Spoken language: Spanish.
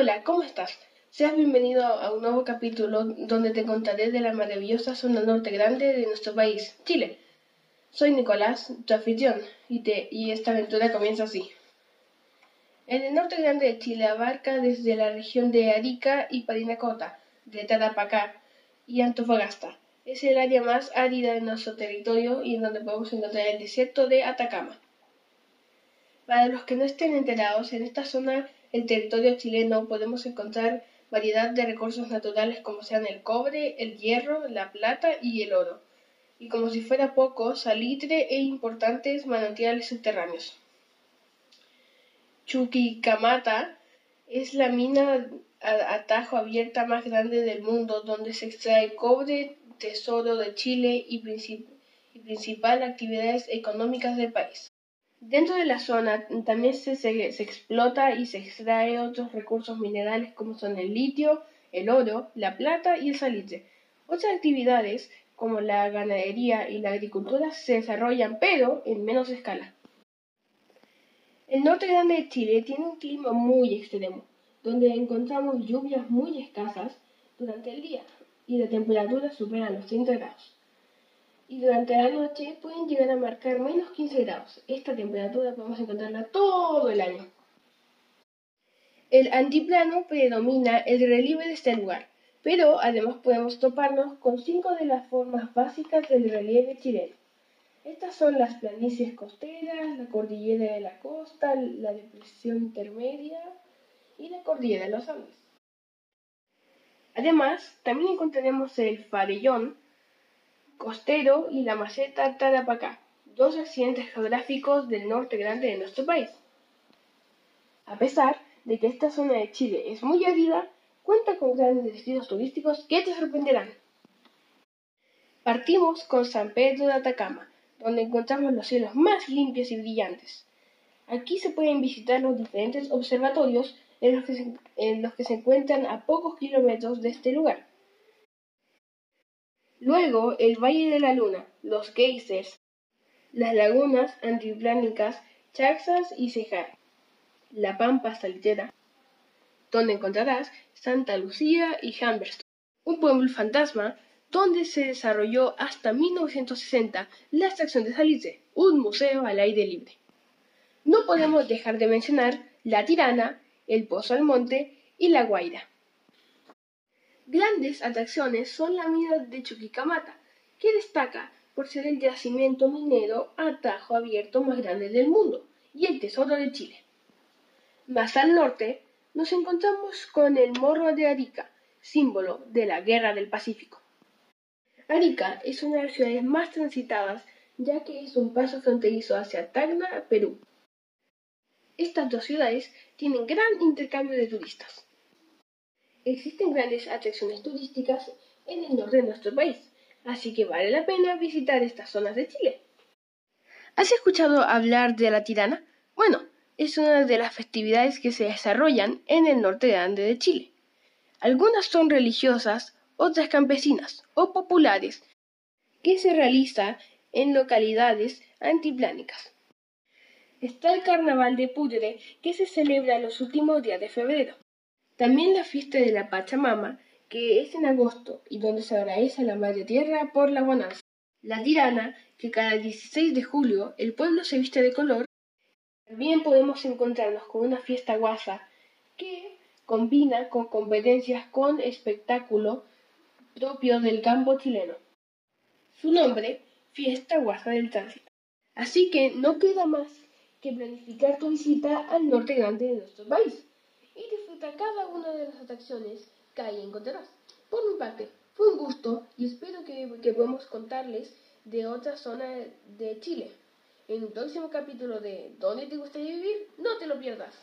Hola, ¿cómo estás? Seas bienvenido a un nuevo capítulo donde te contaré de la maravillosa zona norte grande de nuestro país, Chile. Soy Nicolás, tu anfitrión, y, y esta aventura comienza así. En el norte grande de Chile abarca desde la región de Arica y Parinacota, de Tarapacá y Antofagasta. Es el área más árida de nuestro territorio y en donde podemos encontrar el desierto de Atacama. Para los que no estén enterados, en esta zona el territorio chileno podemos encontrar variedad de recursos naturales como sean el cobre, el hierro, la plata y el oro, y como si fuera poco, salitre e importantes manantiales subterráneos. Chuquicamata es la mina a atajo abierta más grande del mundo donde se extrae cobre, tesoro de Chile y, y principal actividades económicas del país. Dentro de la zona también se, explota y se extrae otros recursos minerales como son el litio, el oro, la plata y el salitre. Otras actividades como la ganadería y la agricultura se desarrollan pero en menos escala. El norte grande de Chile tiene un clima muy extremo, donde encontramos lluvias muy escasas durante el día y la temperatura supera los 30 grados y durante la noche pueden llegar a marcar menos 15 grados. Esta temperatura podemos encontrarla todo el año. El antiplano predomina el relieve de este lugar, pero además podemos toparnos con cinco de las formas básicas del relieve chileno. Estas son las planicies costeras, la cordillera de la costa, la depresión intermedia y la cordillera de los Andes. Además, también encontraremos el farellón, costero y la meseta Tarapacá, dos accidentes geográficos del norte grande de nuestro país. A pesar de que esta zona de Chile es muy árida, cuenta con grandes destinos turísticos que te sorprenderán. Partimos con San Pedro de Atacama, donde encontramos los cielos más limpios y brillantes. Aquí se pueden visitar los diferentes observatorios en los que se encuentran a pocos kilómetros de este lugar. Luego el Valle de la Luna, los geysers, las lagunas antiplánicas Chaxas y Cejar, la Pampa Salitera, donde encontrarás Santa Lucía y Humberstone, un pueblo fantasma donde se desarrolló hasta 1960 la extracción de salitre, un museo al aire libre. No podemos dejar de mencionar La Tirana, el Pozo al Monte y La Guaira. Grandes atracciones son la mina de Chuquicamata, que destaca por ser el yacimiento minero a tajo abierto más grande del mundo y el tesoro de Chile. Más al norte nos encontramos con el Morro de Arica, símbolo de la Guerra del Pacífico. Arica es una de las ciudades más transitadas ya que es un paso fronterizo hacia Tacna, Perú. Estas dos ciudades tienen gran intercambio de turistas existen grandes atracciones turísticas en el norte de nuestro país, así que vale la pena visitar estas zonas de Chile. ¿Has escuchado hablar de la tirana? Bueno, es una de las festividades que se desarrollan en el norte grande de Chile. Algunas son religiosas, otras campesinas o populares, que se realiza en localidades antiplánicas. Está el Carnaval de Pudre, que se celebra los últimos días de febrero. También la fiesta de la Pachamama, que es en agosto y donde se agradece a la Madre Tierra por la bonanza. La tirana, que cada 16 de julio el pueblo se viste de color. También podemos encontrarnos con una fiesta guasa que combina con competencias con espectáculo propio del campo chileno. Su nombre, Fiesta Guasa del Tránsito. Así que no queda más que planificar tu visita al norte grande de nuestro país y disfruta cada una de las atracciones que ahí encontrarás. Por mi parte, fue un gusto y espero que, que podamos contarles de otra zona de Chile. En un próximo capítulo de ¿Dónde te gustaría vivir? No te lo pierdas.